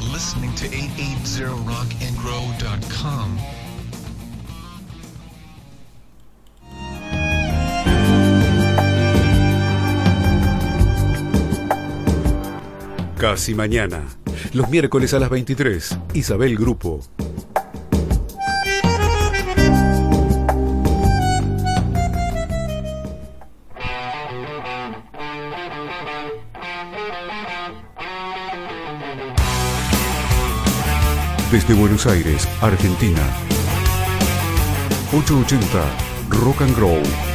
You're listening to 880rockandgrow.com. Casi mañana. Los miércoles a las 23. Isabel Grupo. Desde Buenos Aires, Argentina. 880 Rock and Grow.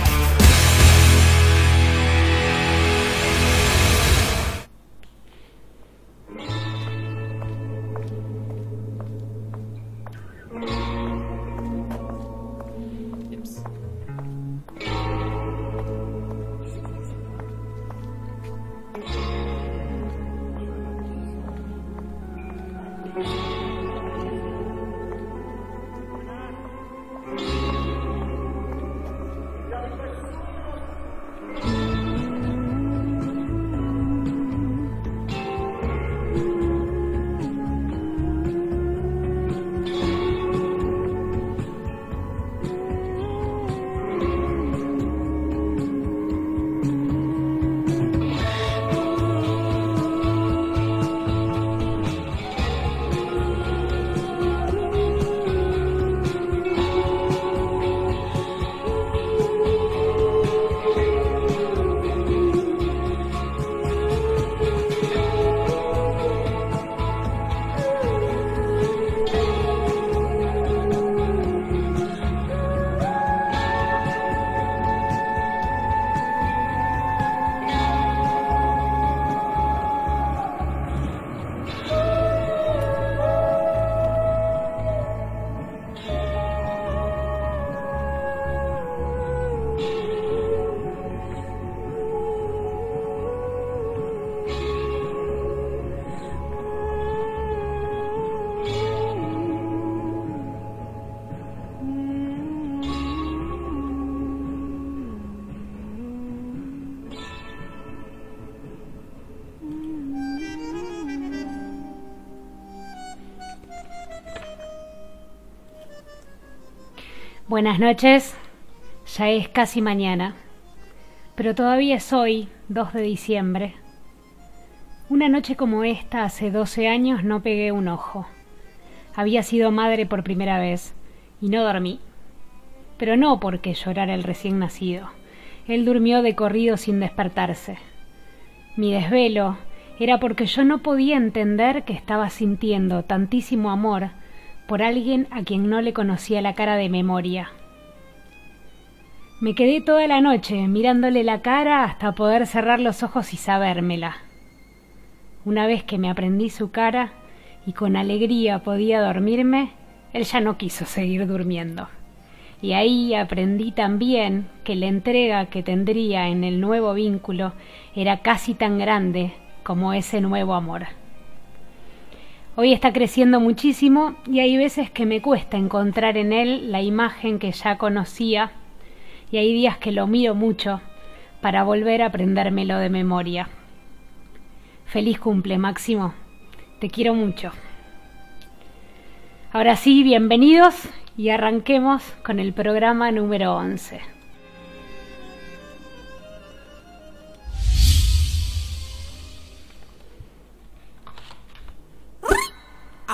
Buenas noches, ya es casi mañana, pero todavía es hoy, 2 de diciembre. Una noche como esta, hace 12 años, no pegué un ojo. Había sido madre por primera vez y no dormí. Pero no porque llorara el recién nacido. Él durmió de corrido sin despertarse. Mi desvelo era porque yo no podía entender que estaba sintiendo tantísimo amor por alguien a quien no le conocía la cara de memoria. Me quedé toda la noche mirándole la cara hasta poder cerrar los ojos y sabérmela. Una vez que me aprendí su cara y con alegría podía dormirme, él ya no quiso seguir durmiendo. Y ahí aprendí también que la entrega que tendría en el nuevo vínculo era casi tan grande como ese nuevo amor. Hoy está creciendo muchísimo y hay veces que me cuesta encontrar en él la imagen que ya conocía y hay días que lo miro mucho para volver a aprendérmelo de memoria. Feliz cumple, Máximo. Te quiero mucho. Ahora sí, bienvenidos y arranquemos con el programa número 11.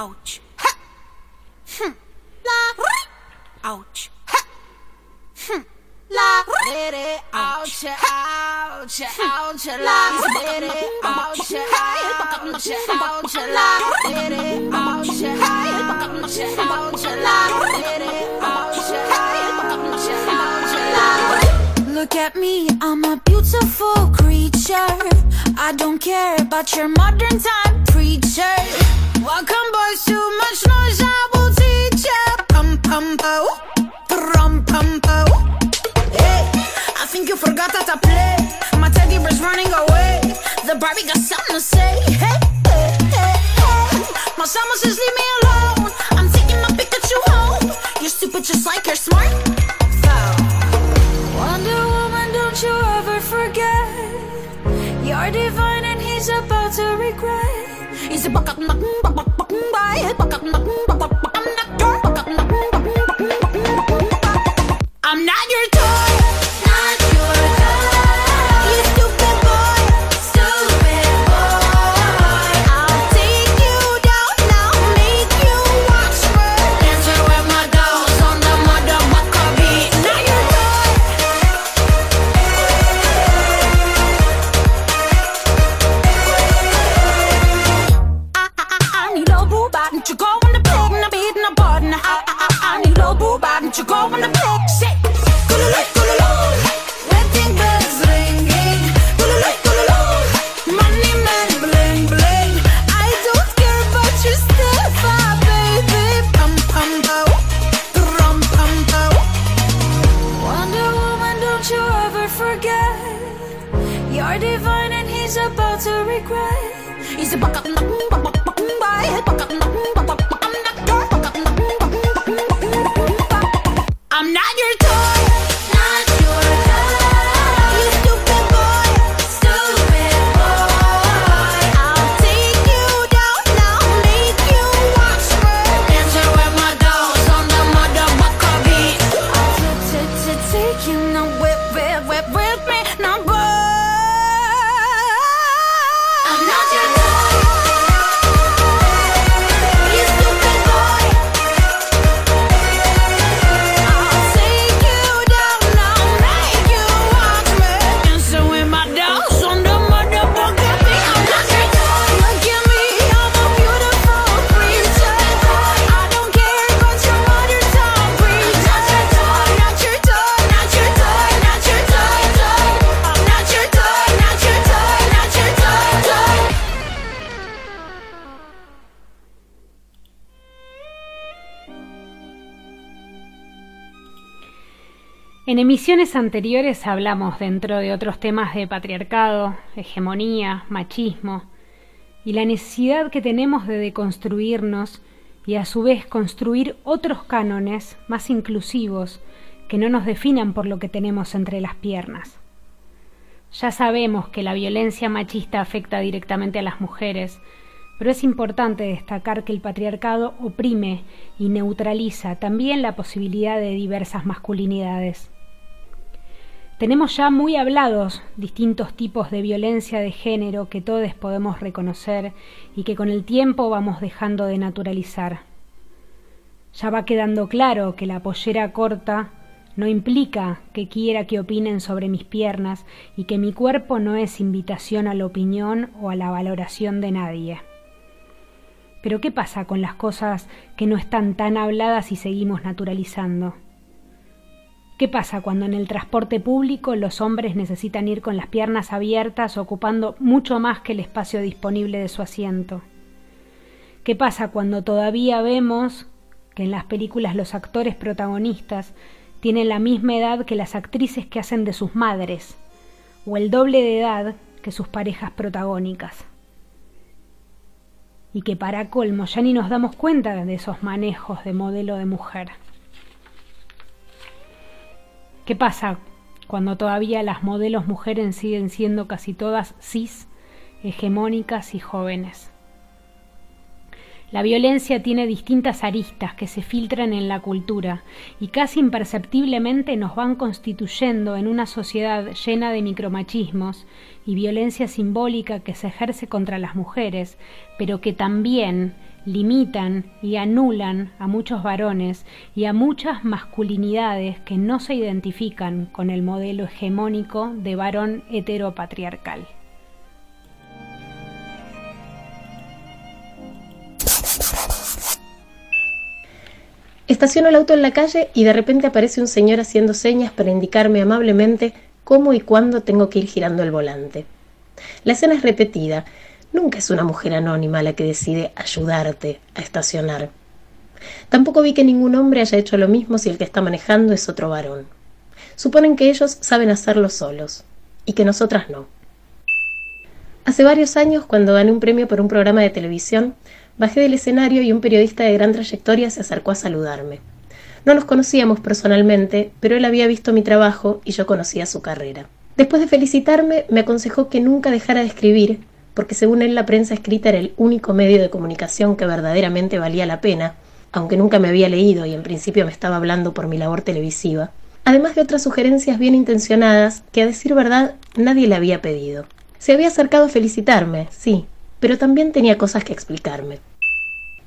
Ouch. Ha. Hm. La. Ouch. Ha. Hm. La. Ouch. Ouch. Ouch. Hmm. Ouch. La. Ouch. Ouch. Ouch. La. Ouch. Ouch. Ouch. Look at me, I'm a beautiful creature. I don't care about your modern time preacher. Welcome, boys, too much noise, I will teach. Pum pum pum. Hey, I think you forgot how to play. My teddy bear's running away. The Barbie got something to say. Hey, hey, hey. My leave me alone. I'm taking my Pikachu home. You're stupid just like you're smart. Wonder Woman, don't you ever forget. You're divine and he's about to regret. Is it bakak up, bakak up, bay? up, nak up? Emisiones anteriores hablamos dentro de otros temas de patriarcado, hegemonía, machismo y la necesidad que tenemos de deconstruirnos y a su vez construir otros cánones más inclusivos que no nos definan por lo que tenemos entre las piernas. Ya sabemos que la violencia machista afecta directamente a las mujeres, pero es importante destacar que el patriarcado oprime y neutraliza también la posibilidad de diversas masculinidades. Tenemos ya muy hablados distintos tipos de violencia de género que todos podemos reconocer y que con el tiempo vamos dejando de naturalizar. Ya va quedando claro que la pollera corta no implica que quiera que opinen sobre mis piernas y que mi cuerpo no es invitación a la opinión o a la valoración de nadie. Pero ¿qué pasa con las cosas que no están tan habladas y seguimos naturalizando? ¿Qué pasa cuando en el transporte público los hombres necesitan ir con las piernas abiertas ocupando mucho más que el espacio disponible de su asiento? ¿Qué pasa cuando todavía vemos que en las películas los actores protagonistas tienen la misma edad que las actrices que hacen de sus madres, o el doble de edad que sus parejas protagónicas? Y que para colmo ya ni nos damos cuenta de esos manejos de modelo de mujer. ¿Qué pasa cuando todavía las modelos mujeres siguen siendo casi todas cis, hegemónicas y jóvenes? La violencia tiene distintas aristas que se filtran en la cultura y casi imperceptiblemente nos van constituyendo en una sociedad llena de micromachismos y violencia simbólica que se ejerce contra las mujeres, pero que también limitan y anulan a muchos varones y a muchas masculinidades que no se identifican con el modelo hegemónico de varón heteropatriarcal. Estaciono el auto en la calle y de repente aparece un señor haciendo señas para indicarme amablemente cómo y cuándo tengo que ir girando el volante. La escena es repetida Nunca es una mujer anónima la que decide ayudarte a estacionar. Tampoco vi que ningún hombre haya hecho lo mismo si el que está manejando es otro varón. Suponen que ellos saben hacerlo solos y que nosotras no. Hace varios años, cuando gané un premio por un programa de televisión, bajé del escenario y un periodista de gran trayectoria se acercó a saludarme. No nos conocíamos personalmente, pero él había visto mi trabajo y yo conocía su carrera. Después de felicitarme, me aconsejó que nunca dejara de escribir porque según él la prensa escrita era el único medio de comunicación que verdaderamente valía la pena, aunque nunca me había leído y en principio me estaba hablando por mi labor televisiva, además de otras sugerencias bien intencionadas que a decir verdad nadie le había pedido. Se había acercado a felicitarme, sí, pero también tenía cosas que explicarme.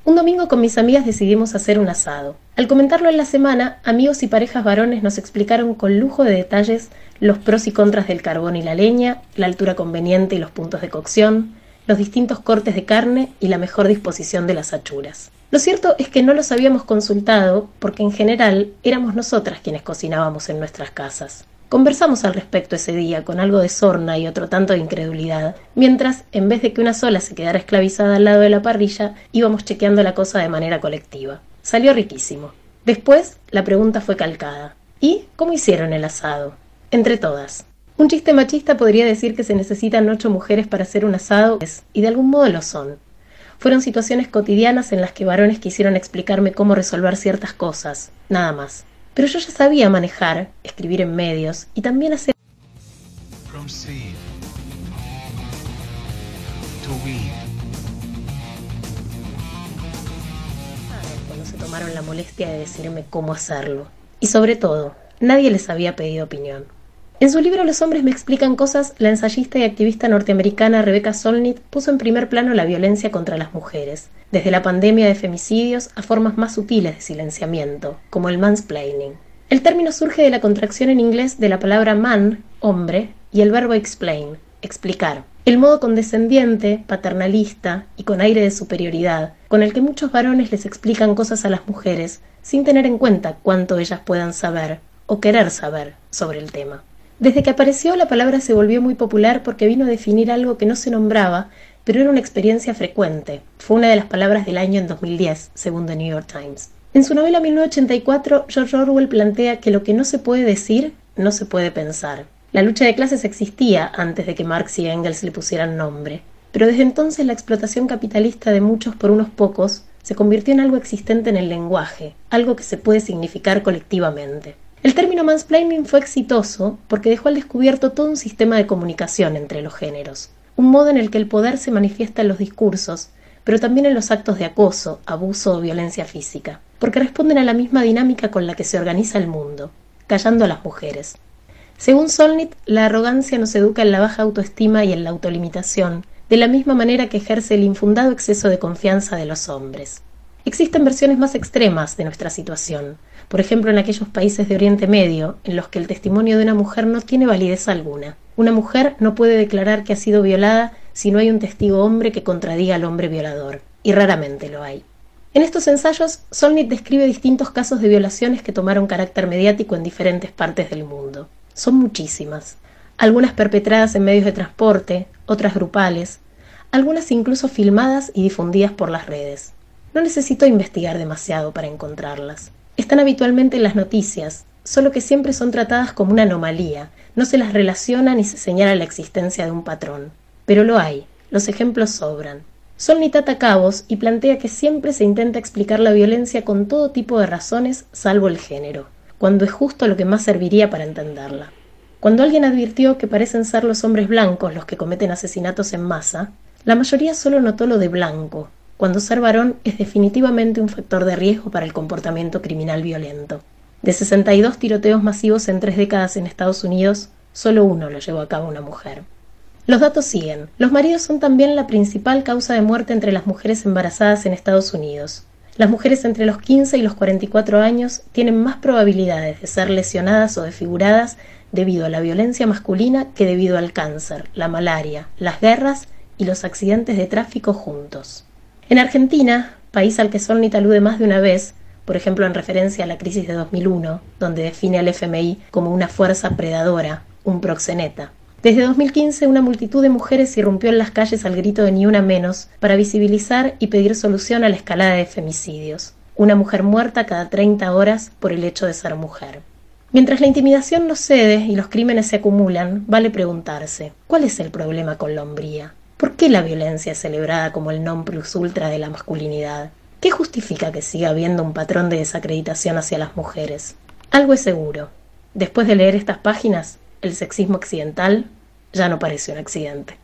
Un domingo con mis amigas decidimos hacer un asado. Al comentarlo en la semana, amigos y parejas varones nos explicaron con lujo de detalles los pros y contras del carbón y la leña, la altura conveniente y los puntos de cocción, los distintos cortes de carne y la mejor disposición de las achuras. Lo cierto es que no los habíamos consultado porque en general éramos nosotras quienes cocinábamos en nuestras casas. Conversamos al respecto ese día con algo de sorna y otro tanto de incredulidad, mientras, en vez de que una sola se quedara esclavizada al lado de la parrilla, íbamos chequeando la cosa de manera colectiva. Salió riquísimo. Después, la pregunta fue calcada. ¿Y cómo hicieron el asado? Entre todas. Un chiste machista podría decir que se necesitan ocho mujeres para hacer un asado, y de algún modo lo son. Fueron situaciones cotidianas en las que varones quisieron explicarme cómo resolver ciertas cosas, nada más. Pero yo ya sabía manejar, escribir en medios y también hacer... Cuando se tomaron la molestia de decirme cómo hacerlo. Y sobre todo, nadie les había pedido opinión. En su libro Los hombres me explican cosas, la ensayista y activista norteamericana Rebecca Solnit puso en primer plano la violencia contra las mujeres, desde la pandemia de femicidios a formas más sutiles de silenciamiento, como el mansplaining. El término surge de la contracción en inglés de la palabra man, hombre, y el verbo explain, explicar. El modo condescendiente, paternalista y con aire de superioridad, con el que muchos varones les explican cosas a las mujeres, sin tener en cuenta cuánto ellas puedan saber o querer saber sobre el tema. Desde que apareció la palabra se volvió muy popular porque vino a definir algo que no se nombraba, pero era una experiencia frecuente. Fue una de las palabras del año en 2010, según The New York Times. En su novela 1984, George Orwell plantea que lo que no se puede decir, no se puede pensar. La lucha de clases existía antes de que Marx y Engels le pusieran nombre, pero desde entonces la explotación capitalista de muchos por unos pocos se convirtió en algo existente en el lenguaje, algo que se puede significar colectivamente. El término mansplaining fue exitoso porque dejó al descubierto todo un sistema de comunicación entre los géneros, un modo en el que el poder se manifiesta en los discursos, pero también en los actos de acoso, abuso o violencia física, porque responden a la misma dinámica con la que se organiza el mundo, callando a las mujeres. Según Solnit, la arrogancia nos educa en la baja autoestima y en la autolimitación, de la misma manera que ejerce el infundado exceso de confianza de los hombres. Existen versiones más extremas de nuestra situación, por ejemplo en aquellos países de Oriente Medio, en los que el testimonio de una mujer no tiene validez alguna. Una mujer no puede declarar que ha sido violada si no hay un testigo hombre que contradiga al hombre violador, y raramente lo hay. En estos ensayos, Solnit describe distintos casos de violaciones que tomaron carácter mediático en diferentes partes del mundo. Son muchísimas, algunas perpetradas en medios de transporte, otras grupales, algunas incluso filmadas y difundidas por las redes. No necesito investigar demasiado para encontrarlas. Están habitualmente en las noticias, solo que siempre son tratadas como una anomalía, no se las relaciona ni se señala la existencia de un patrón. Pero lo hay, los ejemplos sobran. Solnit ata cabos y plantea que siempre se intenta explicar la violencia con todo tipo de razones salvo el género, cuando es justo lo que más serviría para entenderla. Cuando alguien advirtió que parecen ser los hombres blancos los que cometen asesinatos en masa, la mayoría solo notó lo de blanco, cuando ser varón es definitivamente un factor de riesgo para el comportamiento criminal violento. De 62 tiroteos masivos en tres décadas en Estados Unidos, solo uno lo llevó a cabo una mujer. Los datos siguen. Los maridos son también la principal causa de muerte entre las mujeres embarazadas en Estados Unidos. Las mujeres entre los 15 y los 44 años tienen más probabilidades de ser lesionadas o desfiguradas debido a la violencia masculina que debido al cáncer, la malaria, las guerras y los accidentes de tráfico juntos. En Argentina, país al que Solnit alude más de una vez, por ejemplo en referencia a la crisis de 2001, donde define al FMI como una fuerza predadora, un proxeneta. Desde 2015, una multitud de mujeres irrumpió en las calles al grito de ni una menos para visibilizar y pedir solución a la escalada de femicidios. Una mujer muerta cada 30 horas por el hecho de ser mujer. Mientras la intimidación no cede y los crímenes se acumulan, vale preguntarse, ¿cuál es el problema con la hombría? ¿Por qué la violencia es celebrada como el non plus ultra de la masculinidad? ¿Qué justifica que siga habiendo un patrón de desacreditación hacia las mujeres? Algo es seguro. Después de leer estas páginas, el sexismo occidental ya no parece un accidente.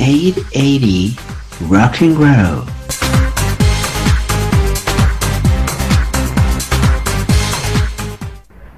Aid Rock and Roll.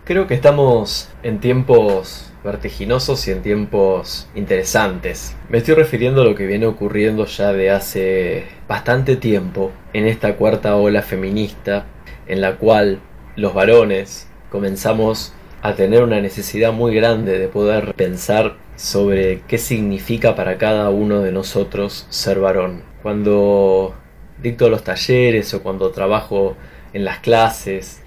Creo que estamos en tiempos vertiginosos y en tiempos interesantes. Me estoy refiriendo a lo que viene ocurriendo ya de hace bastante tiempo en esta cuarta ola feminista en la cual los varones comenzamos a tener una necesidad muy grande de poder pensar sobre qué significa para cada uno de nosotros ser varón. Cuando dicto los talleres o cuando trabajo en las clases,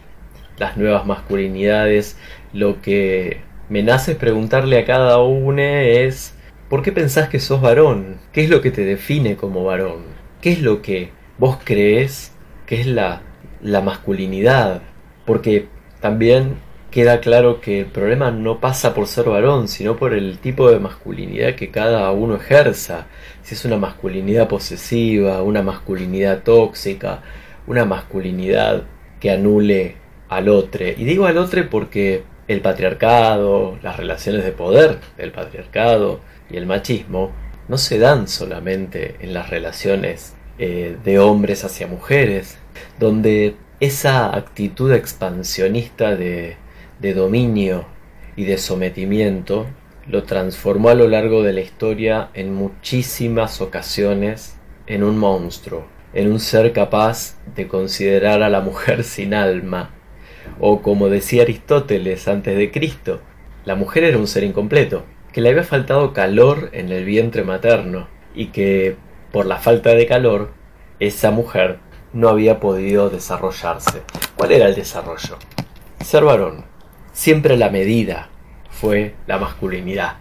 las nuevas masculinidades, lo que me nace preguntarle a cada uno es ¿por qué pensás que sos varón? ¿Qué es lo que te define como varón? ¿Qué es lo que vos crees que es la, la masculinidad? Porque también queda claro que el problema no pasa por ser varón, sino por el tipo de masculinidad que cada uno ejerza. Si es una masculinidad posesiva, una masculinidad tóxica, una masculinidad que anule al otro. Y digo al otro porque el patriarcado, las relaciones de poder del patriarcado y el machismo no se dan solamente en las relaciones eh, de hombres hacia mujeres, donde esa actitud expansionista de de dominio y de sometimiento lo transformó a lo largo de la historia en muchísimas ocasiones en un monstruo, en un ser capaz de considerar a la mujer sin alma, o como decía Aristóteles antes de Cristo, la mujer era un ser incompleto, que le había faltado calor en el vientre materno, y que, por la falta de calor, esa mujer no había podido desarrollarse. ¿Cuál era el desarrollo? Ser varón, Siempre la medida fue la masculinidad.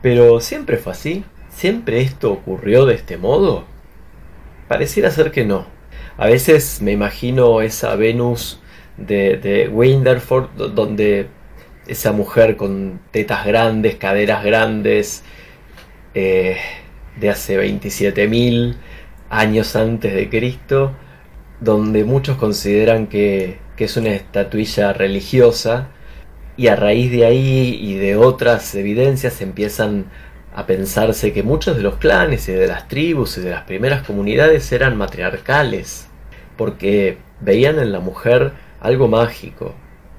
Pero ¿siempre fue así? ¿Siempre esto ocurrió de este modo? Pareciera ser que no. A veces me imagino esa Venus de, de Winderford, donde esa mujer con tetas grandes, caderas grandes, eh, de hace 27.000 años antes de Cristo, donde muchos consideran que, que es una estatuilla religiosa, y a raíz de ahí y de otras evidencias empiezan a pensarse que muchos de los clanes y de las tribus y de las primeras comunidades eran matriarcales, porque veían en la mujer algo mágico,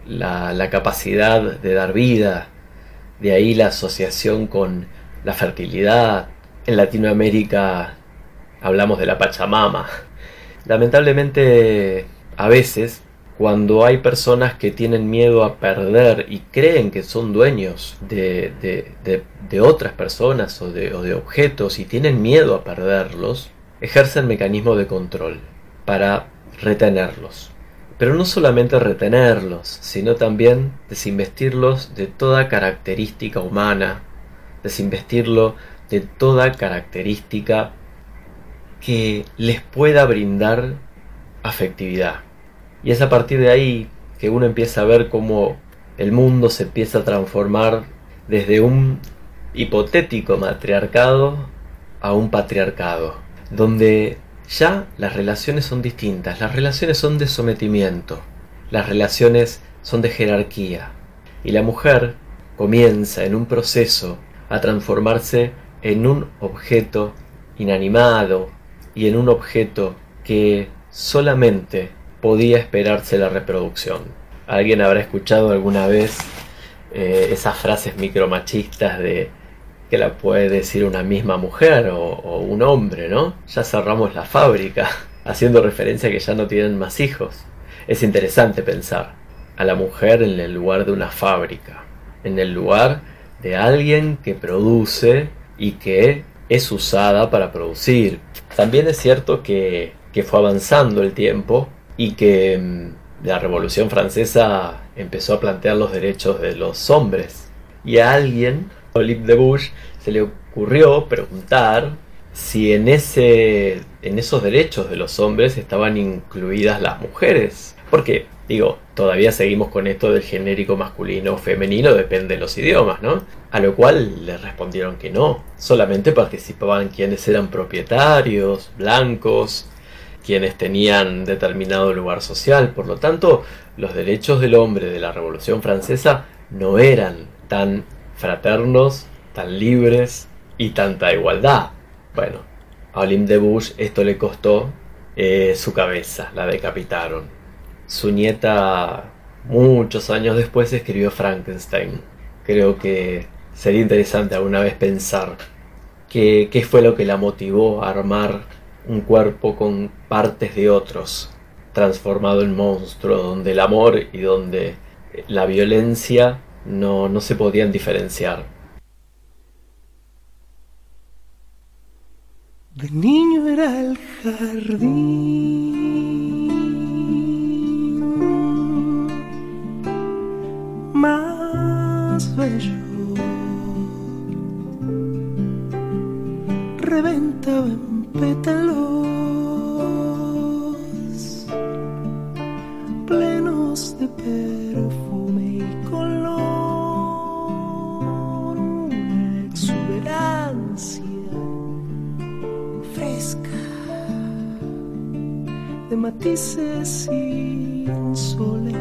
la, capacidad de dar vida, de ahí la asociación con la fertilidad. En Latinoamérica hablamos de la Pachamama. Lamentablemente, a veces cuando hay personas que tienen miedo a perder y creen que son dueños de, de, otras personas o de, o de objetos y tienen miedo a perderlos, ejercen mecanismos de control para retenerlos. Pero no solamente retenerlos, sino también desinvestirlos de toda característica humana, desinvestirlo de toda característica que les pueda brindar afectividad. Y es a partir de ahí que uno empieza a ver cómo el mundo se empieza a transformar desde un hipotético matriarcado a un patriarcado, donde ya las relaciones son distintas, las relaciones son de sometimiento, las relaciones son de jerarquía, y la mujer comienza en un proceso a transformarse en un objeto inanimado y en un objeto que solamente podía esperarse la reproducción. ¿Alguien habrá escuchado alguna vez eh, esas frases micromachistas de que la puede decir una misma mujer o, un hombre, ¿no? Ya cerramos la fábrica, haciendo referencia a que ya no tienen más hijos. Es interesante pensar a la mujer en el lugar de una fábrica, en el lugar de alguien que produce y que es usada para producir. También es cierto que, que fue avanzando el tiempo y que mm, la Revolución Francesa empezó a plantear los derechos de los hombres. Y a alguien, Olive de Bush, se le ocurrió preguntar si en, ese, en esos derechos de los hombres estaban incluidas las mujeres. Porque, digo, todavía seguimos con esto del genérico masculino o femenino, depende de los idiomas, ¿no? A lo cual le respondieron que no, solamente participaban quienes eran propietarios, blancos, quienes tenían determinado lugar social. Por lo tanto, los derechos del hombre de la Revolución Francesa no eran tan fraternos, tan libres y tanta igualdad. Bueno, a Olim de Bush esto le costó eh, su cabeza, la decapitaron. Su nieta, muchos años después, escribió Frankenstein. Creo que sería interesante alguna vez pensar qué, qué fue lo que la motivó a armar un cuerpo con partes de otros, transformado en monstruo, donde el amor y donde la violencia no, no se podían diferenciar. De niño era el jardín más bello. Reventaba en pétalos plenos de perfume de matices insolentes,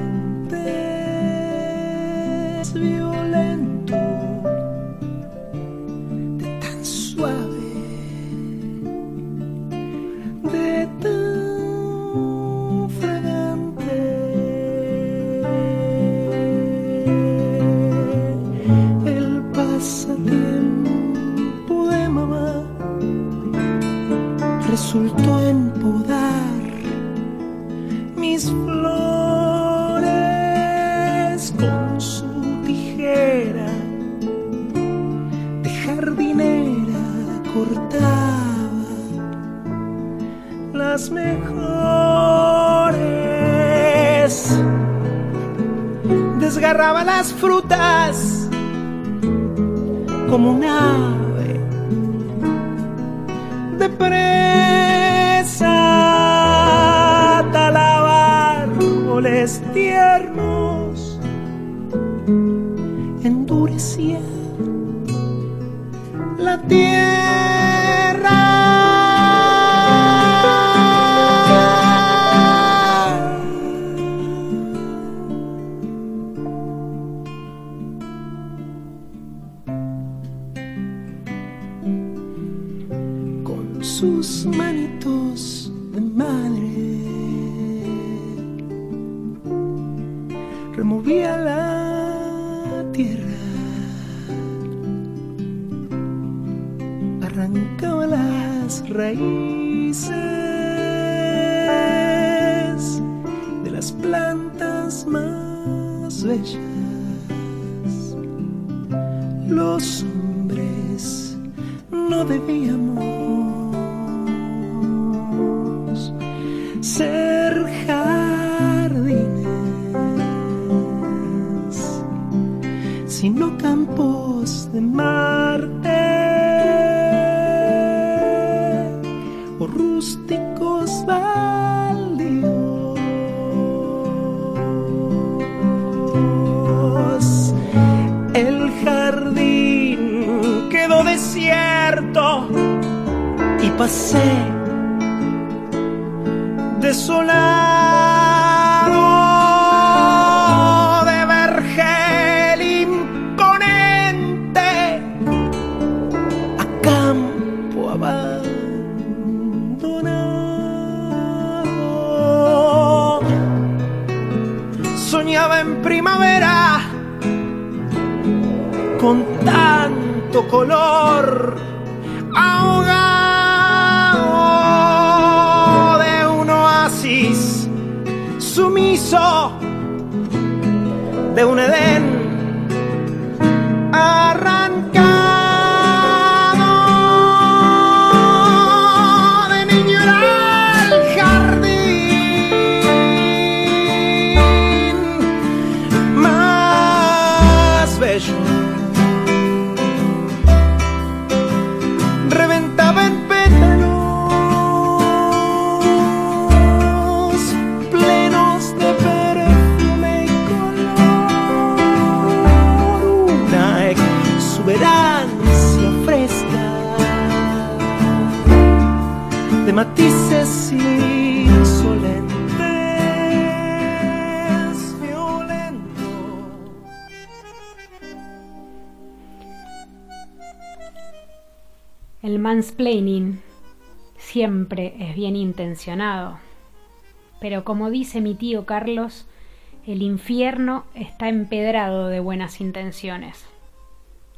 desgarraba las frutas como un ave de presa. Talaba árboles tiernos endurecía mansplaining siempre es bien intencionado. Pero como dice mi tío Carlos, el infierno está empedrado de buenas intenciones.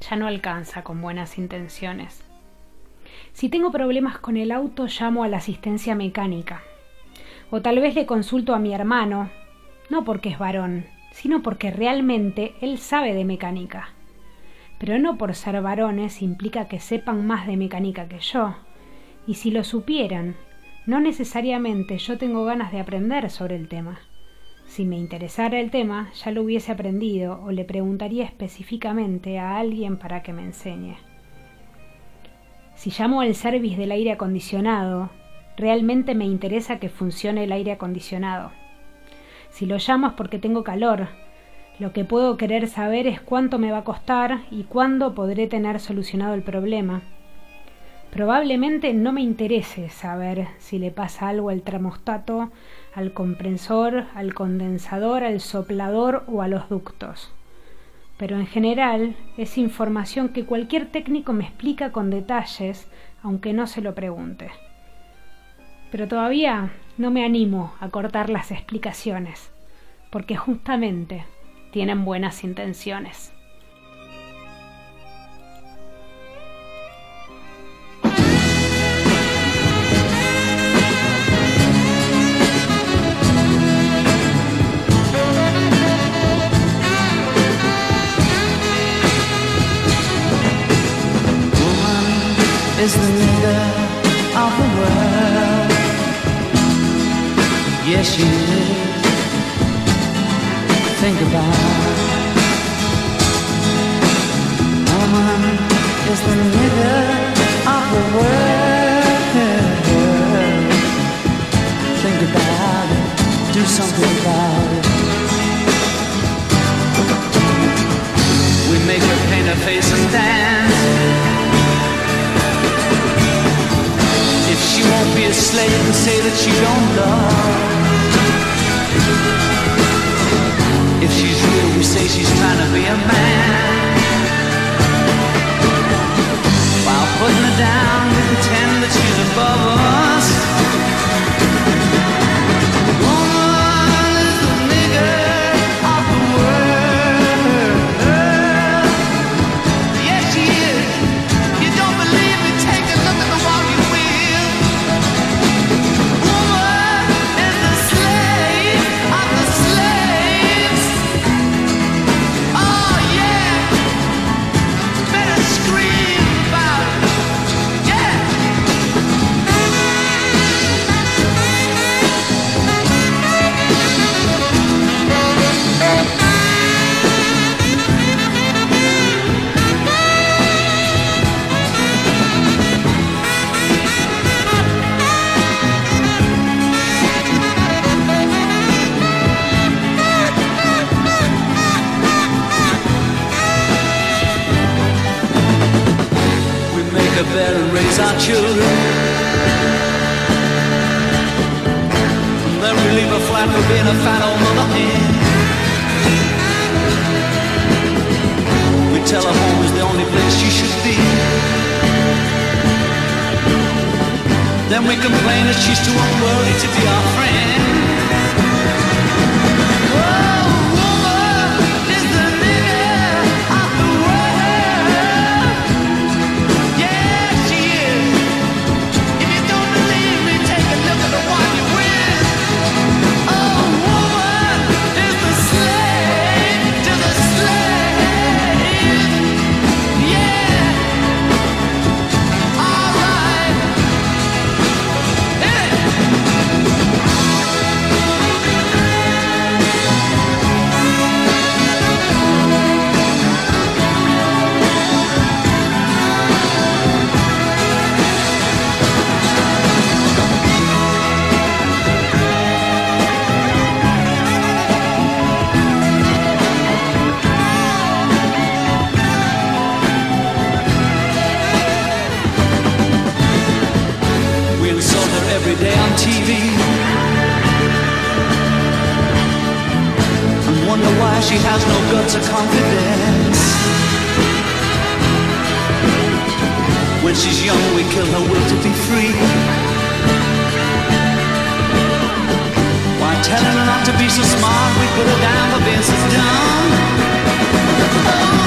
Ya no alcanza con buenas intenciones. Si tengo problemas con el auto, llamo a la asistencia mecánica. O tal vez le consulto a mi hermano, no porque es varón, sino porque realmente él sabe de mecánica. Pero no por ser varones implica que sepan más de mecánica que yo. Y si lo supieran, no necesariamente yo tengo ganas de aprender sobre el tema. Si me interesara el tema, ya lo hubiese aprendido o le preguntaría específicamente a alguien para que me enseñe. Si llamo al service del aire acondicionado, realmente me interesa que funcione el aire acondicionado. Si lo llamo es porque tengo calor. Lo que puedo querer saber es cuánto me va a costar y cuándo podré tener solucionado el problema. Probablemente no me interese saber si le pasa algo al termostato, al compresor, al condensador, al soplador o a los ductos. Pero en general es información que cualquier técnico me explica con detalles, aunque no se lo pregunte. Pero todavía no me animo a cortar las explicaciones, porque justamente tienen buenas intenciones. A bed and raise our children. And then we leave her flat for being a fat old mother hen. We tell her home is the only place she should be. Then we complain that she's too unworthy to be our friend. Has no guts or confidence. When she's young, we kill her will to be free. Why telling her not to be so smart, we put her down for being so dumb. Oh,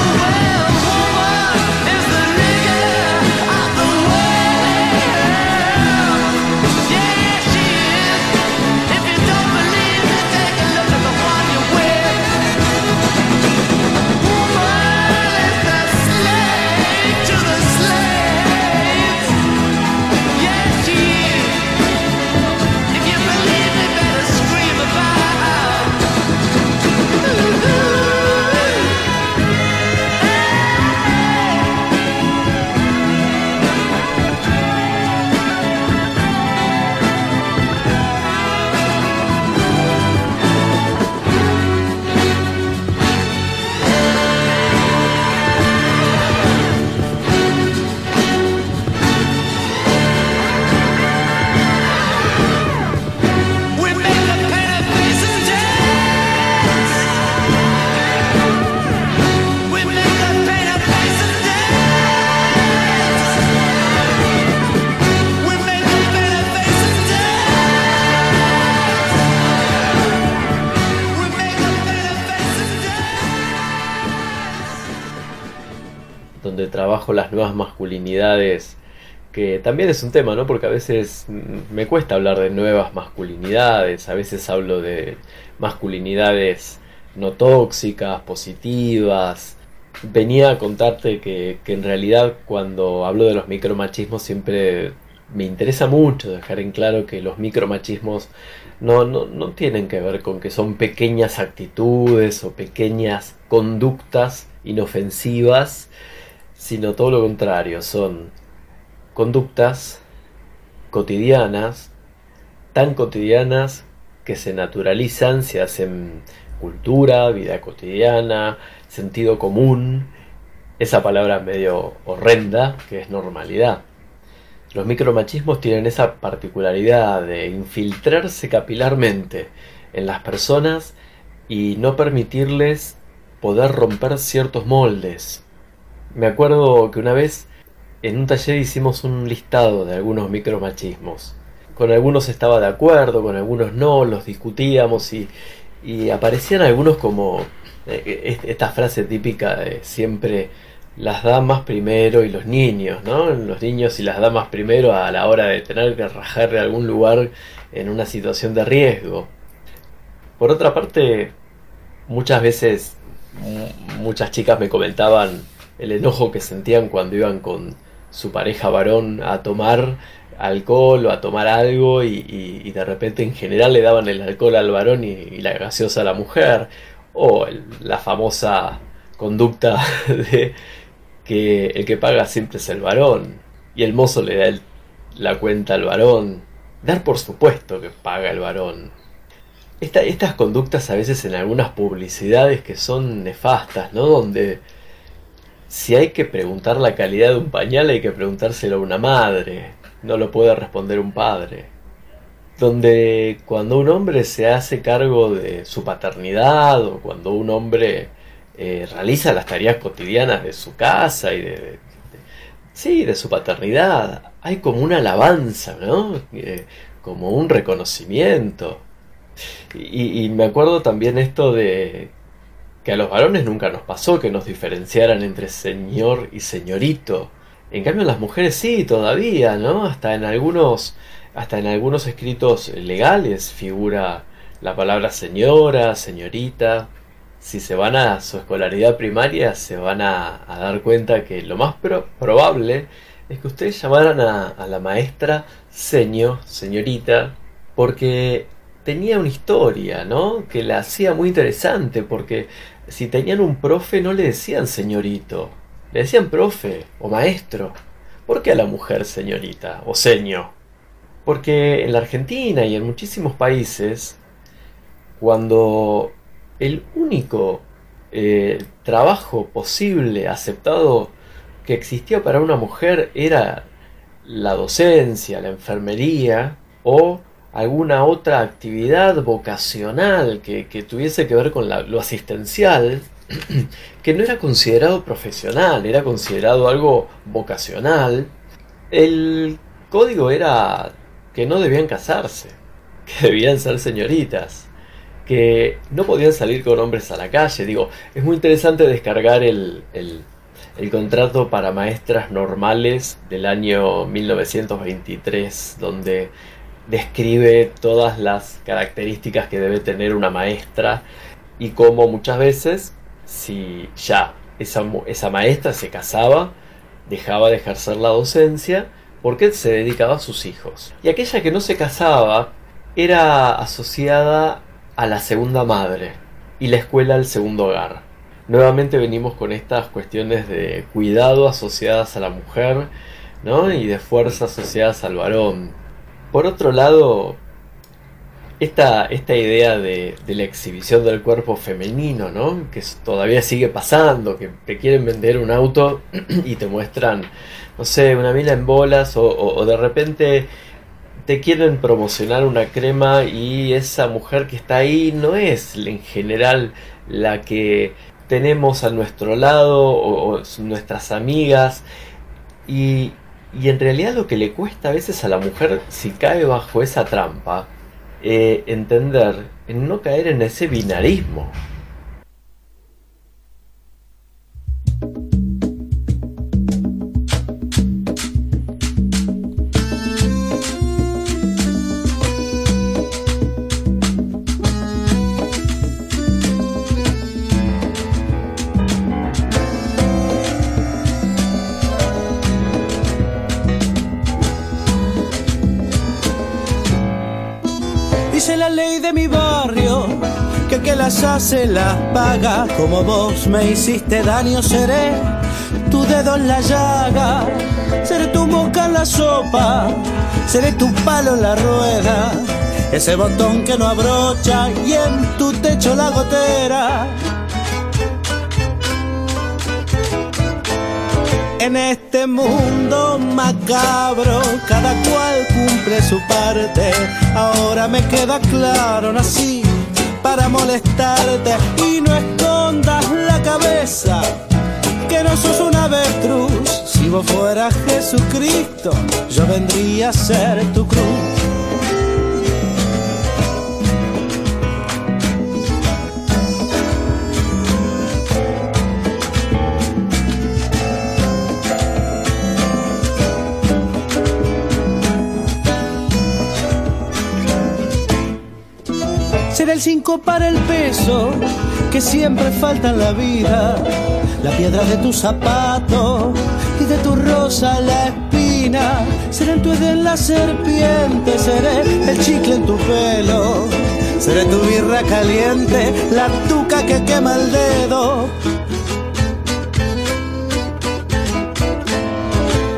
las nuevas masculinidades, que también es un tema, ¿no? Porque a veces me cuesta hablar de nuevas masculinidades, a veces hablo de masculinidades no tóxicas, positivas. Venía a contarte que, que en realidad cuando hablo de los micromachismos siempre me interesa mucho dejar en claro que los micromachismos no, no, no tienen que ver con que son pequeñas actitudes o pequeñas conductas inofensivas, sino todo lo contrario, son conductas cotidianas, tan cotidianas que se naturalizan, se hacen cultura, vida cotidiana, sentido común, esa palabra medio horrenda que es normalidad. Los micromachismos tienen esa particularidad de infiltrarse capilarmente en las personas y no permitirles poder romper ciertos moldes. Me acuerdo que una vez en un taller hicimos un listado de algunos micromachismos. Con algunos estaba de acuerdo, con algunos no, los discutíamos y, y aparecían algunos como eh, est- esta frase típica de siempre las damas primero y los niños, ¿no? Los niños y las damas primero a la hora de tener que rajar de algún lugar en una situación de riesgo. Por otra parte, muchas veces mu- muchas chicas me comentaban el enojo que sentían cuando iban con su pareja varón a tomar alcohol o a tomar algo y, de repente en general le daban el alcohol al varón y, la gaseosa a la mujer o la famosa conducta de que el que paga siempre es el varón y el mozo le da la cuenta al varón dar por supuesto que paga el varón esta- estas conductas a veces en algunas publicidades que son nefastas, ¿no? Donde si hay que preguntar la calidad de un pañal hay que preguntárselo a una madre, no lo puede responder un padre. Donde cuando un hombre se hace cargo de su paternidad o cuando un hombre eh, realiza las tareas cotidianas de su casa y de, sí, de su paternidad, hay como una alabanza, ¿no? Eh, como un reconocimiento. Y, y me acuerdo también esto de que a los varones nunca nos pasó que nos diferenciaran entre señor y señorito. En cambio las mujeres sí, todavía, ¿no? Hasta en algunos, hasta en algunos escritos legales figura la palabra señora, señorita. Si se van a su escolaridad primaria, se van a, dar cuenta que lo más pro- probable es que ustedes llamaran a, a la maestra señor, señorita, porque tenía una historia, ¿no? Que la hacía muy interesante, porque si tenían un profe no le decían señorito, le decían profe o maestro. ¿Por qué a la mujer señorita o seño? Porque en la Argentina y en muchísimos países, cuando el único eh, trabajo posible, aceptado, que existía para una mujer era la docencia, la enfermería o alguna otra actividad vocacional que, que tuviese que ver con lo asistencial, que no era considerado profesional, era considerado algo vocacional. El código era que no debían casarse, que debían ser señoritas, que no podían salir con hombres a la calle. Digo, es muy interesante descargar el, el contrato para maestras normales del año 1923, donde describe todas las características que debe tener una maestra y cómo muchas veces, si ya esa, esa maestra se casaba, dejaba de ejercer la docencia porque se dedicaba a sus hijos. Y aquella que no se casaba era asociada a la segunda madre y la escuela al segundo hogar. Nuevamente venimos con estas cuestiones de cuidado asociadas a la mujer, ¿no? Y de fuerza asociadas al varón. Por otro lado, esta, esta idea de, la exhibición del cuerpo femenino, ¿no? Que todavía sigue pasando, que te quieren vender un auto y te muestran, no sé, una mina en bolas o de repente te quieren promocionar una crema y esa mujer que está ahí no es en general la que tenemos a nuestro lado o, o nuestras amigas y, y en realidad lo que le cuesta a veces a la mujer si cae bajo esa trampa eh, entender en no caer en ese binarismo. Las hace las paga. Como vos me hiciste daño, seré tu dedo en la llaga. Seré tu boca en la sopa, seré tu palo en la rueda. Ese botón que no abrocha y en tu techo la gotera. En este mundo macabro, cada cual cumple su parte. Ahora me queda claro, nací para molestarte y no escondas la cabeza, que no sos un avestruz. Si vos fueras Jesucristo, yo vendría a ser tu cruz. El 5 para el peso que siempre falta en la vida. La piedra de tu zapato y de tu rosa la espina. Seré en tu edén la serpiente, seré el chicle en tu pelo. Seré tu birra caliente, la tuca que quema el dedo.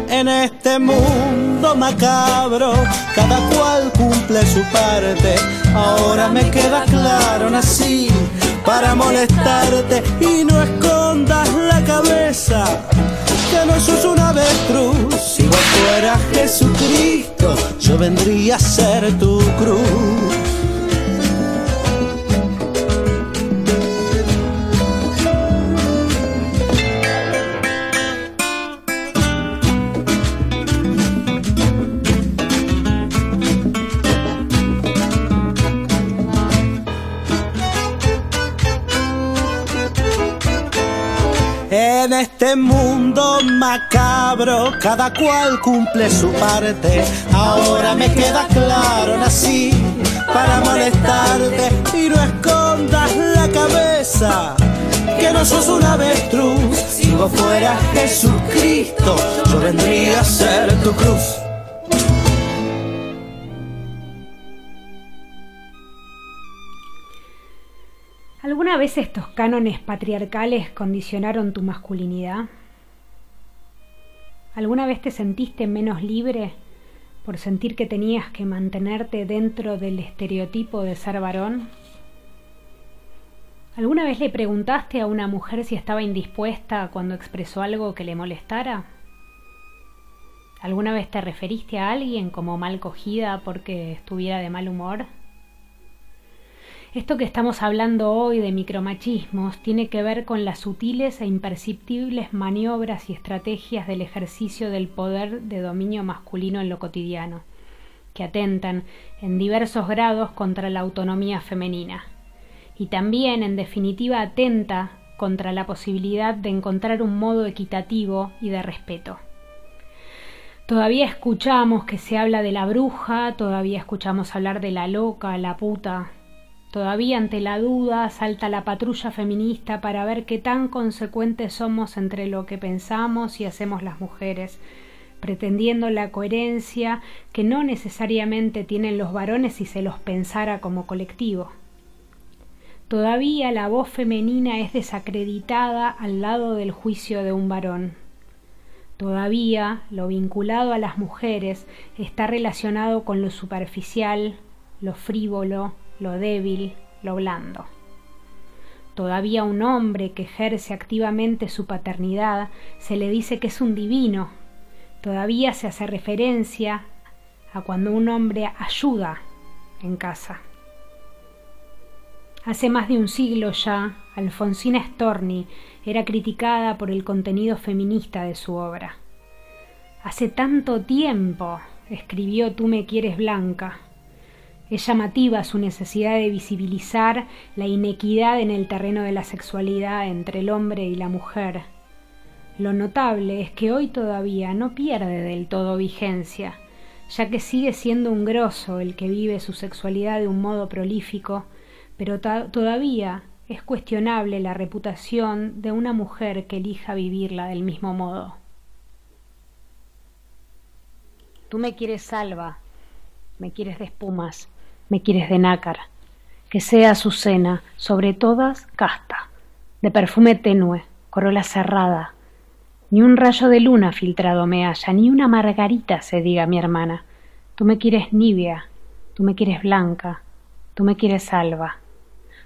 En este mundo macabro, cada cual cumple su parte. Ahora me queda claro, nací para molestarte y no escondas la cabeza. Que no sos un avestruz, si vos fueras Jesucristo, yo vendría a ser tu cruz. En este mundo macabro, cada cual cumple su parte. Ahora me queda claro, nací para molestarte y no escondas la cabeza. Que no sos un avestruz, si vos fueras Jesucristo, yo vendría a ser tu cruz. ¿Alguna vez estos cánones patriarcales condicionaron tu masculinidad? ¿Alguna vez te sentiste menos libre por sentir que tenías que mantenerte dentro del estereotipo de ser varón? ¿Alguna vez le preguntaste a una mujer si estaba indispuesta cuando expresó algo que le molestara? ¿Alguna vez te referiste a alguien como mal cogida porque estuviera de mal humor? Esto que estamos hablando hoy de micromachismos tiene que ver con las sutiles e imperceptibles maniobras y estrategias del ejercicio del poder de dominio masculino en lo cotidiano, que atentan en diversos grados contra la autonomía femenina, y también, en definitiva, atenta contra la posibilidad de encontrar un modo equitativo y de respeto. Todavía escuchamos que se habla de la bruja, todavía escuchamos hablar de la loca, la puta. Todavía ante la duda salta la patrulla feminista para ver qué tan consecuentes somos entre lo que pensamos y hacemos las mujeres, pretendiendo la coherencia que no necesariamente tienen los varones si se los pensara como colectivo. Todavía la voz femenina es desacreditada al lado del juicio de un varón. Todavía lo vinculado a las mujeres está relacionado con lo superficial, lo frívolo, lo débil, lo blando. Todavía un hombre que ejerce activamente su paternidad se le dice que es un divino. Todavía se hace referencia a cuando un hombre ayuda en casa. Hace más de un siglo ya, Alfonsina Storni era criticada por el contenido feminista de su obra. Hace tanto tiempo, escribió Tú me quieres blanca. Es llamativa su necesidad de visibilizar la inequidad en el terreno de la sexualidad entre el hombre y la mujer. Lo notable es que hoy todavía no pierde del todo vigencia, ya que sigue siendo un grosso el que vive su sexualidad de un modo prolífico, pero todavía es cuestionable la reputación de una mujer que elija vivirla del mismo modo. Tú me quieres salva, me quieres de espumas, me quieres de nácar, que sea Azucena, sobre todas casta, de perfume tenue, corola cerrada, ni un rayo de luna filtrado me haya, ni una margarita se diga mi hermana. Tú me quieres nibia, tú me quieres blanca, tú me quieres salva.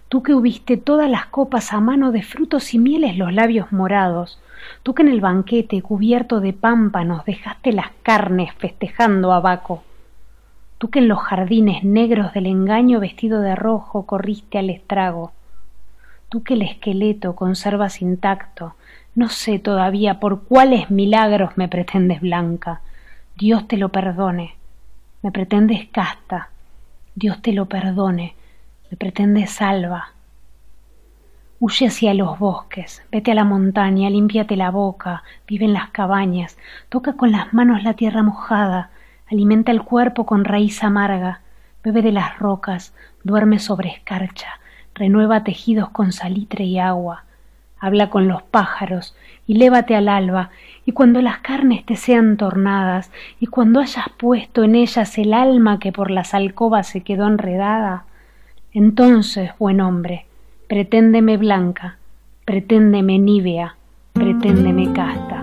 Tú que hubiste todas las copas a mano de frutos y mieles los labios morados, tú que en el banquete cubierto de pámpanos dejaste las carnes festejando a Baco, tú que en los jardines negros del engaño vestido de rojo corriste al estrago, tú que el esqueleto conservas intacto, no sé todavía por cuáles milagros me pretendes blanca, Dios te lo perdone, me pretendes casta, Dios te lo perdone, me pretendes salva. Huye hacia los bosques, vete a la montaña, límpiate la boca, vive en las cabañas, toca con las manos la tierra mojada, alimenta el cuerpo con raíz amarga, bebe de las rocas, duerme sobre escarcha, renueva tejidos con salitre y agua, habla con los pájaros y lévate al alba, y cuando las carnes te sean tornadas, y cuando hayas puesto en ellas el alma que por las alcobas se quedó enredada, entonces, buen hombre, preténdeme blanca, preténdeme nívea, preténdeme casta.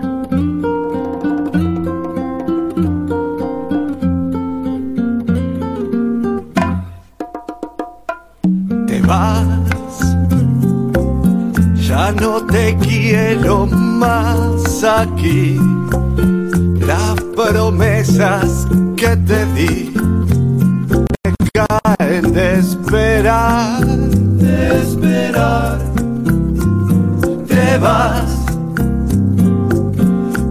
Vas. Ya no te quiero más aquí. Las promesas que te di me caen de esperar, de esperar. Te vas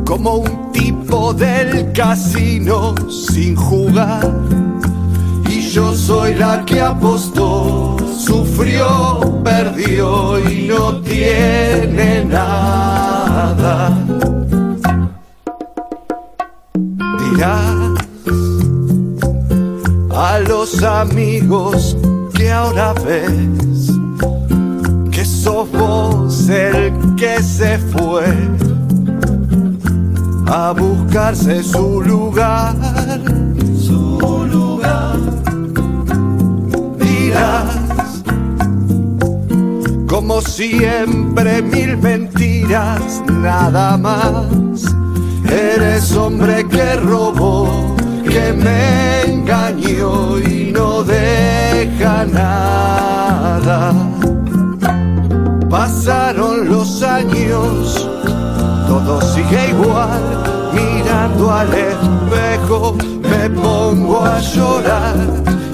como un tipo del casino sin jugar yo soy la que apostó, sufrió, perdió y no tiene nada. Dirás a los amigos que ahora ves que sos vos el que se fue a buscarse su lugar, su lugar. Como siempre, mil mentiras, nada más. Eres hombre que robó, que me engañó y no deja nada. Pasaron los años todo sigue igual, mirando al espejo me pongo a llorar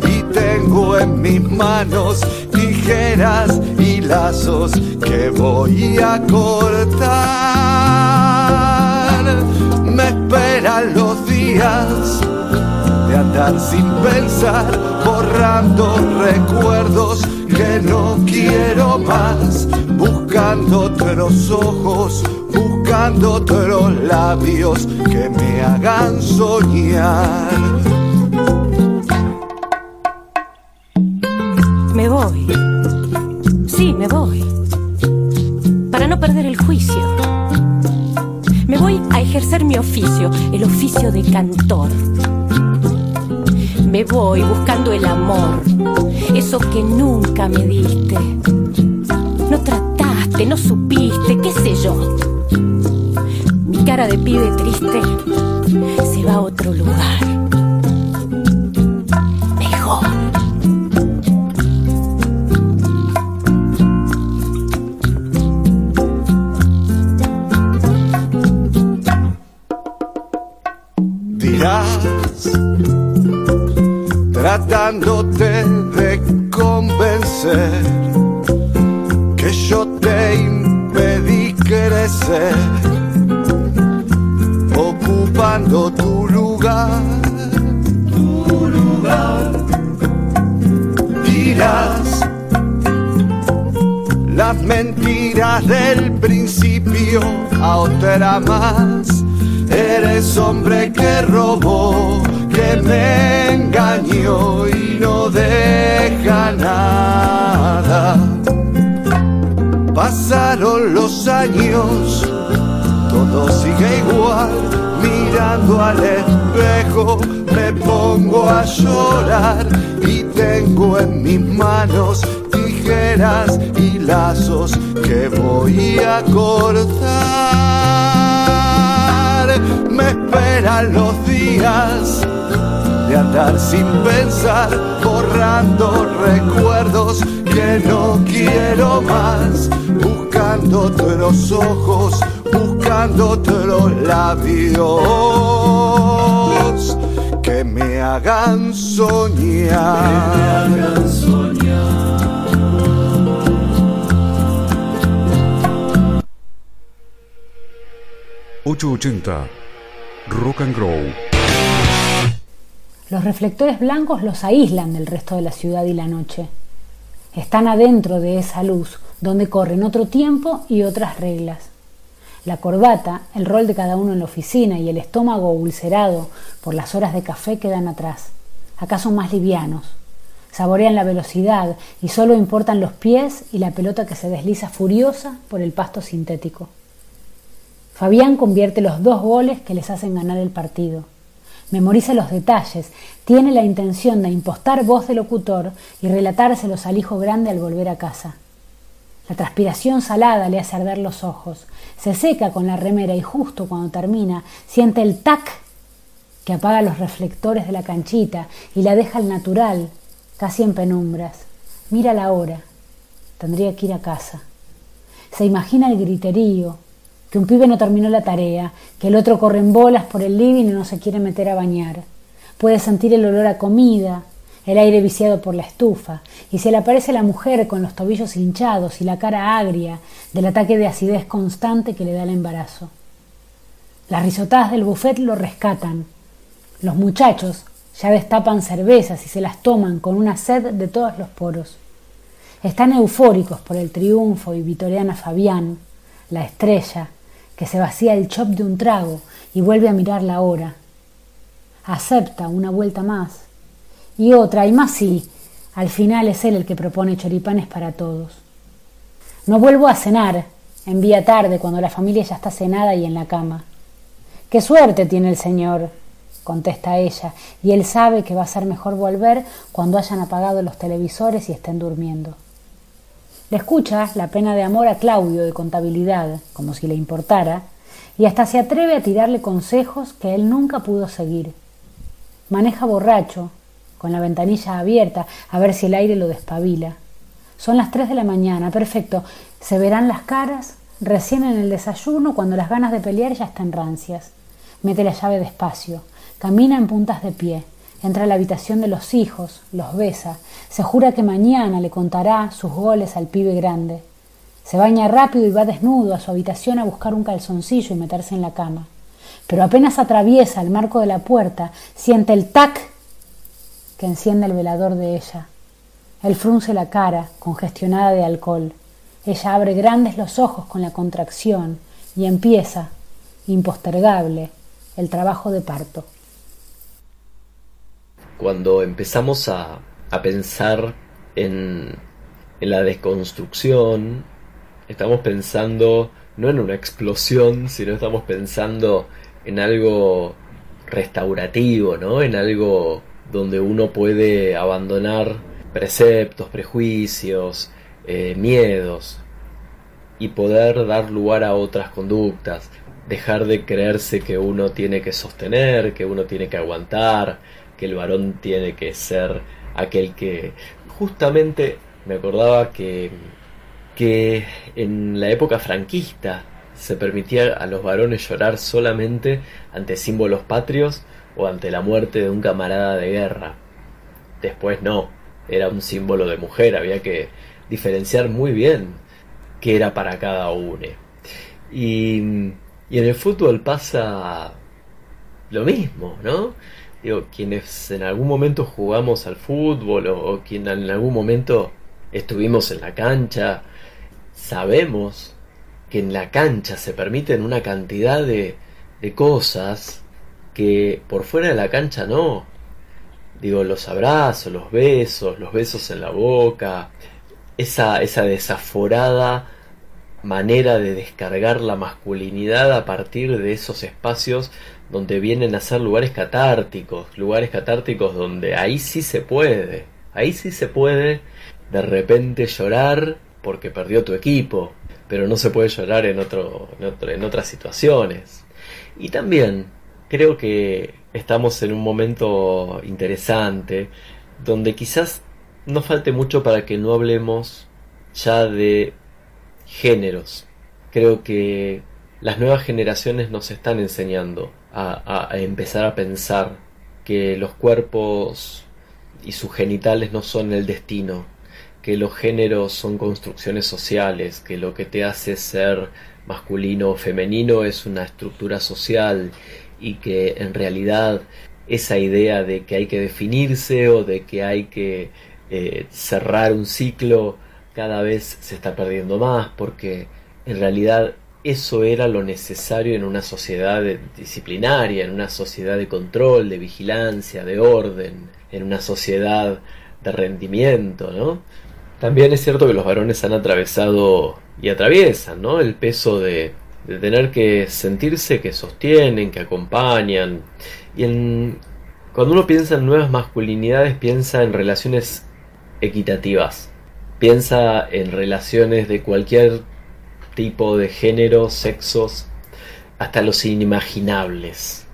y tengo en mis manos tijeras y lazos que voy a cortar. Me esperan los días de andar sin pensar, borrando recuerdos que no quiero más, buscando otros ojos, buscando otros labios que me hagan soñar. Ejercer mi oficio, el oficio de cantor. Me voy buscando el amor, eso que nunca me diste. No trataste, no supiste, qué sé yo. Mi cara de pibe triste se va a otro lugar. Hombre que robó, que me engañó y no deja nada. Pasaron los años, todo sigue igual. Mirando al espejo me pongo a llorar y tengo en mis manos tijeras y lazos que voy a cortar. Me esperan los días de andar sin pensar, borrando recuerdos que no quiero más, buscando otros ojos, buscando otros labios que me hagan soñar. 880 Rock and Grow. Los reflectores blancos los aíslan del resto de la ciudad y la noche. Están adentro de esa luz, donde corren otro tiempo y otras reglas. La corbata, el rol de cada uno en la oficina y el estómago ulcerado por las horas de café quedan atrás. Acá son más livianos. Saborean la velocidad y solo importan los pies y la pelota que se desliza furiosa por el pasto sintético. Fabián convierte los dos goles que les hacen ganar el partido. Memoriza los detalles, tiene la intención de impostar voz de locutor y relatárselos al hijo grande al volver a casa. La transpiración salada le hace arder los ojos. Se seca con la remera y justo cuando termina siente el tac que apaga los reflectores de la canchita y la deja al natural, casi en penumbras. Mira la hora. Tendría que ir a casa. Se imagina el griterío, que un pibe no terminó la tarea, que el otro corre en bolas por el living y no se quiere meter a bañar. Puede sentir el olor a comida, el aire viciado por la estufa, y se le aparece la mujer con los tobillos hinchados y la cara agria del ataque de acidez constante que le da el embarazo. Las risotadas del buffet lo rescatan. Los muchachos ya destapan cervezas y se las toman con una sed de todos los poros. Están eufóricos por el triunfo y vitorean a Fabián, la estrella, que se vacía el chop de un trago y vuelve a mirar la hora. Acepta una vuelta más y otra y más sí. Al final es él el que propone choripanes para todos. No vuelvo a cenar, envía tarde cuando la familia ya está cenada y en la cama. Qué suerte tiene el señor, contesta ella, y él sabe que va a ser mejor volver cuando hayan apagado los televisores y estén durmiendo. Le escucha la pena de amor a Claudio de contabilidad, como si le importara, y hasta se atreve a tirarle consejos que él nunca pudo seguir. Maneja borracho, con la ventanilla abierta, a ver si el aire lo despabila. Son las tres de la mañana, perfecto. Se verán las caras recién en el desayuno cuando las ganas de pelear ya están rancias. Mete la llave despacio, camina en puntas de pie, entra a la habitación de los hijos, los besa, se jura que mañana le contará sus goles al pibe grande. Se baña rápido y va desnudo a su habitación a buscar un calzoncillo y meterse en la cama. Pero apenas atraviesa el marco de la puerta, siente el tac que enciende el velador de ella. Él frunce la cara, congestionada de alcohol. Ella abre grandes los ojos con la contracción y empieza, impostergable, el trabajo de parto. Cuando empezamos a, a pensar en, en la desconstrucción, estamos pensando no en una explosión, sino estamos pensando en algo restaurativo, ¿no? En algo donde uno puede abandonar preceptos, prejuicios, eh, miedos y poder dar lugar a otras conductas, dejar de creerse que uno tiene que sostener, que uno tiene que aguantar, que el varón tiene que ser aquel que justamente me acordaba que que en la época franquista se permitía a los varones llorar solamente ante símbolos patrios o ante la muerte de un camarada de guerra. Después no, era un símbolo de mujer, había que diferenciar muy bien qué era para cada uno. Y, y en el fútbol pasa lo mismo, ¿no? Digo, quienes en algún momento jugamos al fútbol o, o quien en algún momento estuvimos en la cancha, sabemos que en la cancha se permiten una cantidad de, de cosas que por fuera de la cancha no. Digo, los abrazos, los besos, los besos en la boca, esa, esa desaforada manera de descargar la masculinidad a partir de esos espacios donde vienen a ser lugares catárticos, lugares catárticos donde ahí sí se puede, ahí sí se puede de repente llorar porque perdió tu equipo, pero no se puede llorar en, otro, en, otro, en otras situaciones. Y también creo que estamos en un momento interesante donde quizás no falte mucho para que no hablemos ya de géneros. Creo que las nuevas generaciones nos están enseñando a, empezar a pensar que los cuerpos y sus genitales no son el destino, que los géneros son construcciones sociales, que lo que te hace ser masculino o femenino es una estructura social y que en realidad esa idea de que hay que definirse o de que hay que eh, cerrar un ciclo cada vez se está perdiendo más porque en realidad eso era lo necesario en una sociedad disciplinaria, en una sociedad de control, de vigilancia, de orden, en una sociedad de rendimiento, ¿no? También es cierto que los varones han atravesado y atraviesan, ¿no? El peso de, tener que sentirse que sostienen, que acompañan. Y en, cuando uno piensa en nuevas masculinidades, piensa en relaciones equitativas. Piensa en relaciones de cualquier tipo de género, sexos, hasta los inimaginables.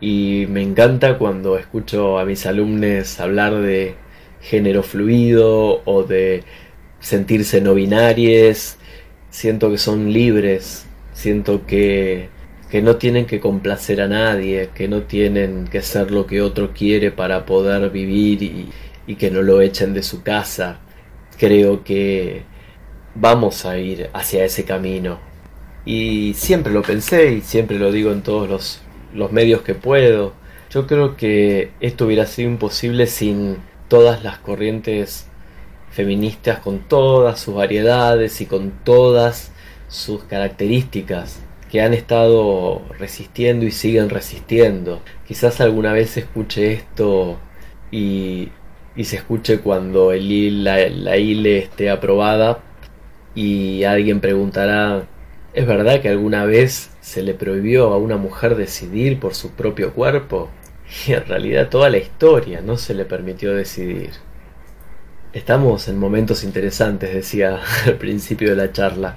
Y me encanta cuando escucho a mis alumnos hablar de género fluido o de sentirse no binarias. Siento que son libres, siento que, que no tienen que complacer a nadie, que no tienen que ser lo que otro quiere para poder vivir y, y que no lo echen de su casa. Creo que vamos a ir hacia ese camino. Y siempre lo pensé y siempre lo digo en todos los, los medios que puedo. Yo creo que esto hubiera sido imposible sin todas las corrientes feministas con todas sus variedades y con todas sus características que han estado resistiendo y siguen resistiendo. Quizás alguna vez escuche esto y, y se escuche cuando el, la, la ILE esté aprobada y alguien preguntará, ¿es verdad que alguna vez se le prohibió a una mujer decidir por su propio cuerpo? y en realidad toda la historia no se le permitió decidir. Estamos en momentos interesantes, decía al principio de la charla.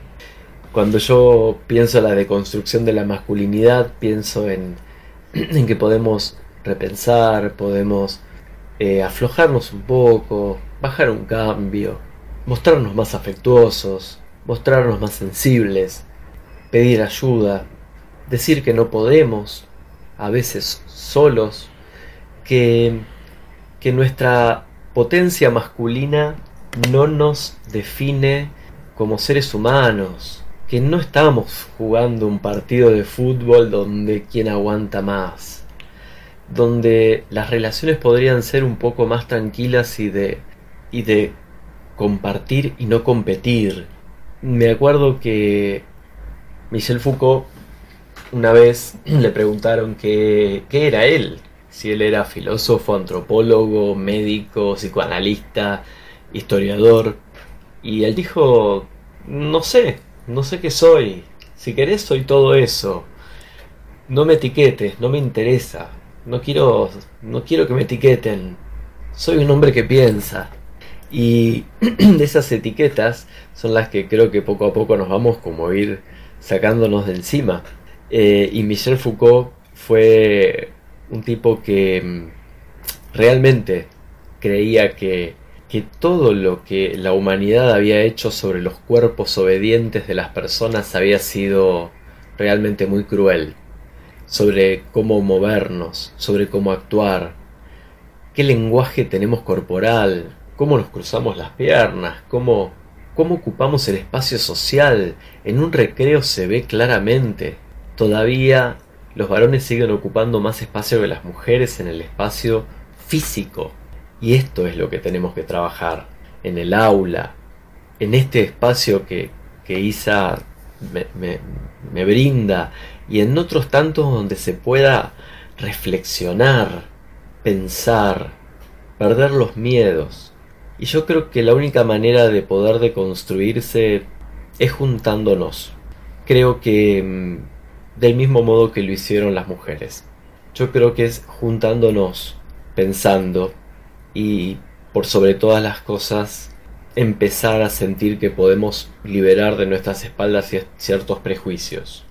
Cuando yo pienso en la deconstrucción de la masculinidad, pienso en, en que podemos repensar, podemos eh, aflojarnos un poco, bajar un cambio, mostrarnos más afectuosos, mostrarnos más sensibles, pedir ayuda, decir que no podemos, a veces solos, que que nuestra potencia masculina no nos define como seres humanos, que no estamos jugando un partido de fútbol donde quien aguanta más, donde las relaciones podrían ser un poco más tranquilas y de, y de compartir y no competir. Me acuerdo que Michel Foucault una vez le preguntaron qué, qué era él, si él era filósofo, antropólogo, médico, psicoanalista, historiador, y él dijo, no sé, no sé qué soy, si querés soy todo eso, no me etiquetes, no me interesa, no quiero, no quiero que me etiqueten, soy un hombre que piensa. Y esas etiquetas son las que creo que poco a poco nos vamos como ir sacándonos de encima. Eh, y Michel Foucault fue un tipo que mm, realmente creía que, que todo lo que la humanidad había hecho sobre los cuerpos obedientes de las personas había sido realmente muy cruel, sobre cómo movernos, sobre cómo actuar, qué lenguaje tenemos corporal, cómo nos cruzamos las piernas, cómo, cómo ocupamos el espacio social. En un recreo se ve claramente. Todavía los varones siguen ocupando más espacio que las mujeres en el espacio físico. Y esto es lo que tenemos que trabajar en el aula, en este espacio que, que Isa me, me- me brinda y en otros tantos donde se pueda reflexionar, pensar, perder los miedos. Y yo creo que la única manera de poder deconstruirse es juntándonos. Creo que mm, del mismo modo que lo hicieron las mujeres. Yo creo que es juntándonos, pensando y por sobre todas las cosas empezar a sentir que podemos liberar de nuestras espaldas cier- ciertos prejuicios.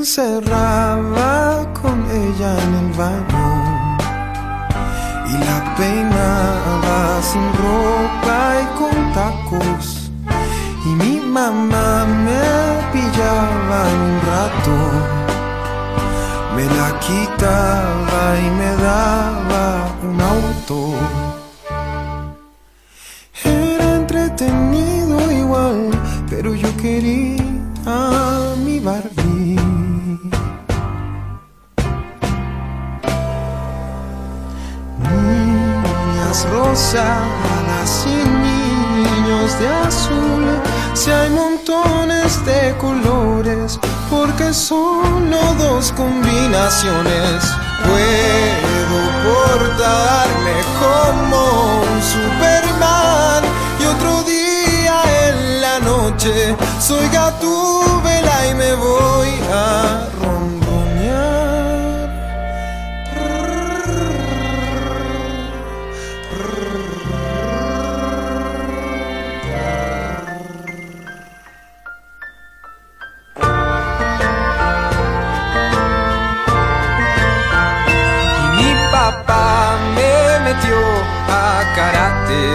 Encerraba con ella en el baño y la peinaba sin ropa y con tacos. Y mi mamá me pillaba en un rato me la quitaba y me daba un auto. Era entretenido igual pero yo quería a mi Barbie Rosadas y niños de azul, si hay montones de colores, porque solo dos combinaciones puedo portarme como un Superman y otro día en la noche soy gatúbela y me voy a ronronear. A karate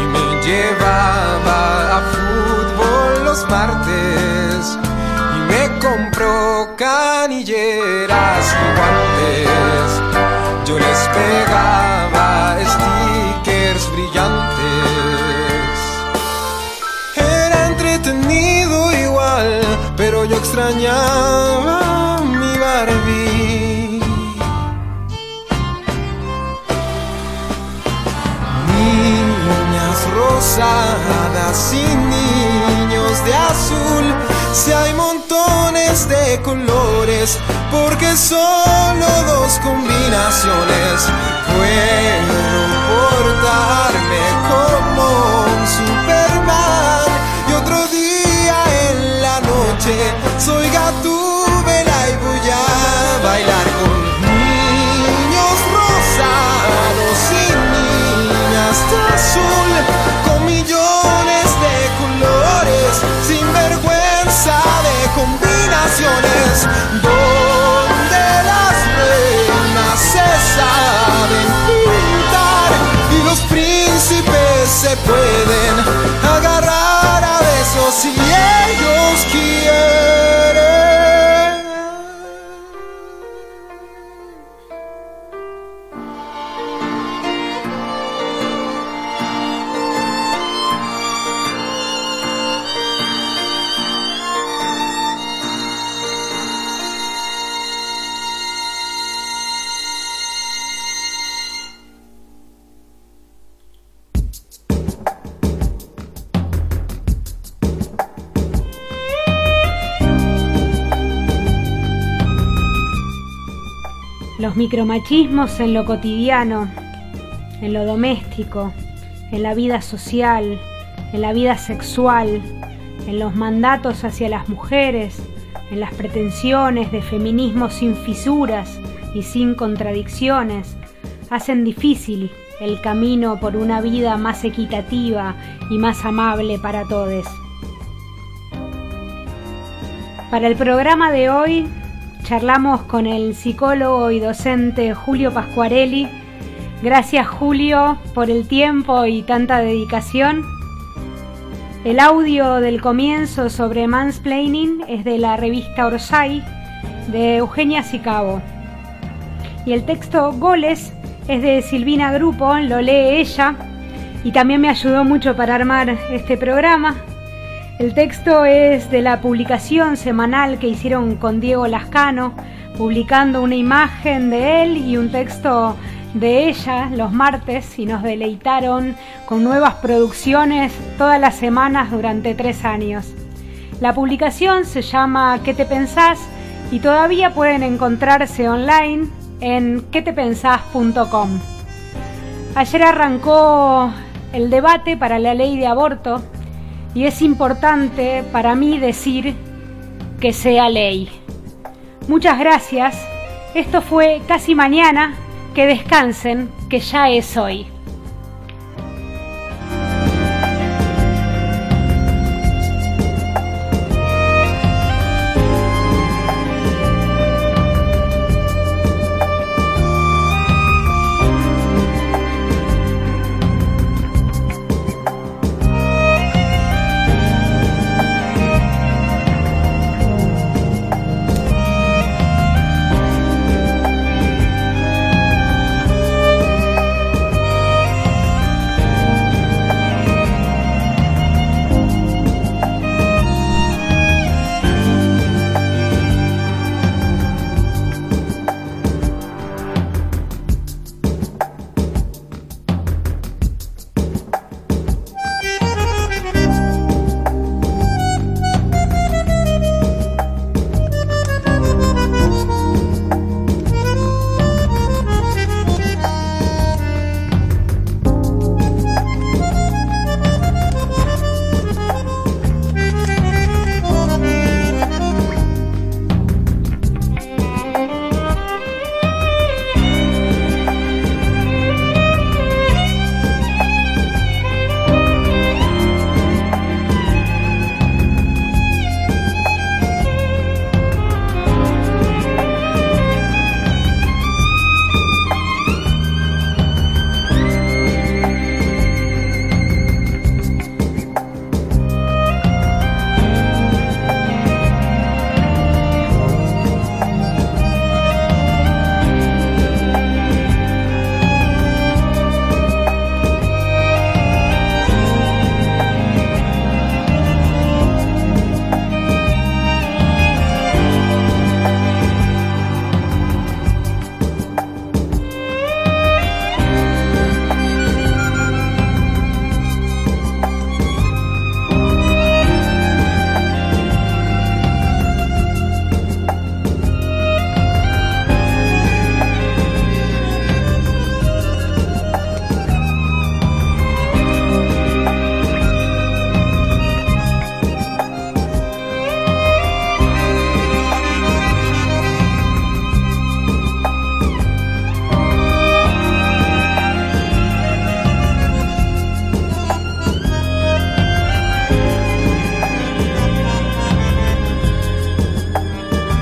y me llevaba a fútbol los martes y me compró canilleras y guantes. Yo les pegaba y niños de azul, si hay montones de colores, porque solo dos combinaciones puedo portarme como un Superman. Y otro día en la noche soy gatúbela Boy. Micromachismos en lo cotidiano, en lo doméstico, en la vida social, en la vida sexual, en los mandatos hacia las mujeres, en las pretensiones de feminismo sin fisuras y sin contradicciones, hacen difícil el camino por una vida más equitativa y más amable para todos. Para el programa de hoy charlamos con el psicólogo y docente Julio Pascuarelli. Gracias Julio por el tiempo y tanta dedicación. El audio del comienzo sobre mansplaining es de la revista Orsay de Eugenia Sicabo. Y el texto Goles es de Silvina Grupo, lo lee ella y también me ayudó mucho para armar este programa. El texto es de la publicación semanal que hicieron con Diego Lascano, publicando una imagen de él y un texto de ella los martes y nos deleitaron con nuevas producciones todas las semanas durante tres años. La publicación se llama ¿Qué te pensás? y todavía pueden encontrarse online en quetepensás.com. Ayer arrancó el debate para la ley de aborto y es importante para mí decir que sea ley. Muchas gracias. Esto fue casi mañana. Que descansen, que ya es hoy.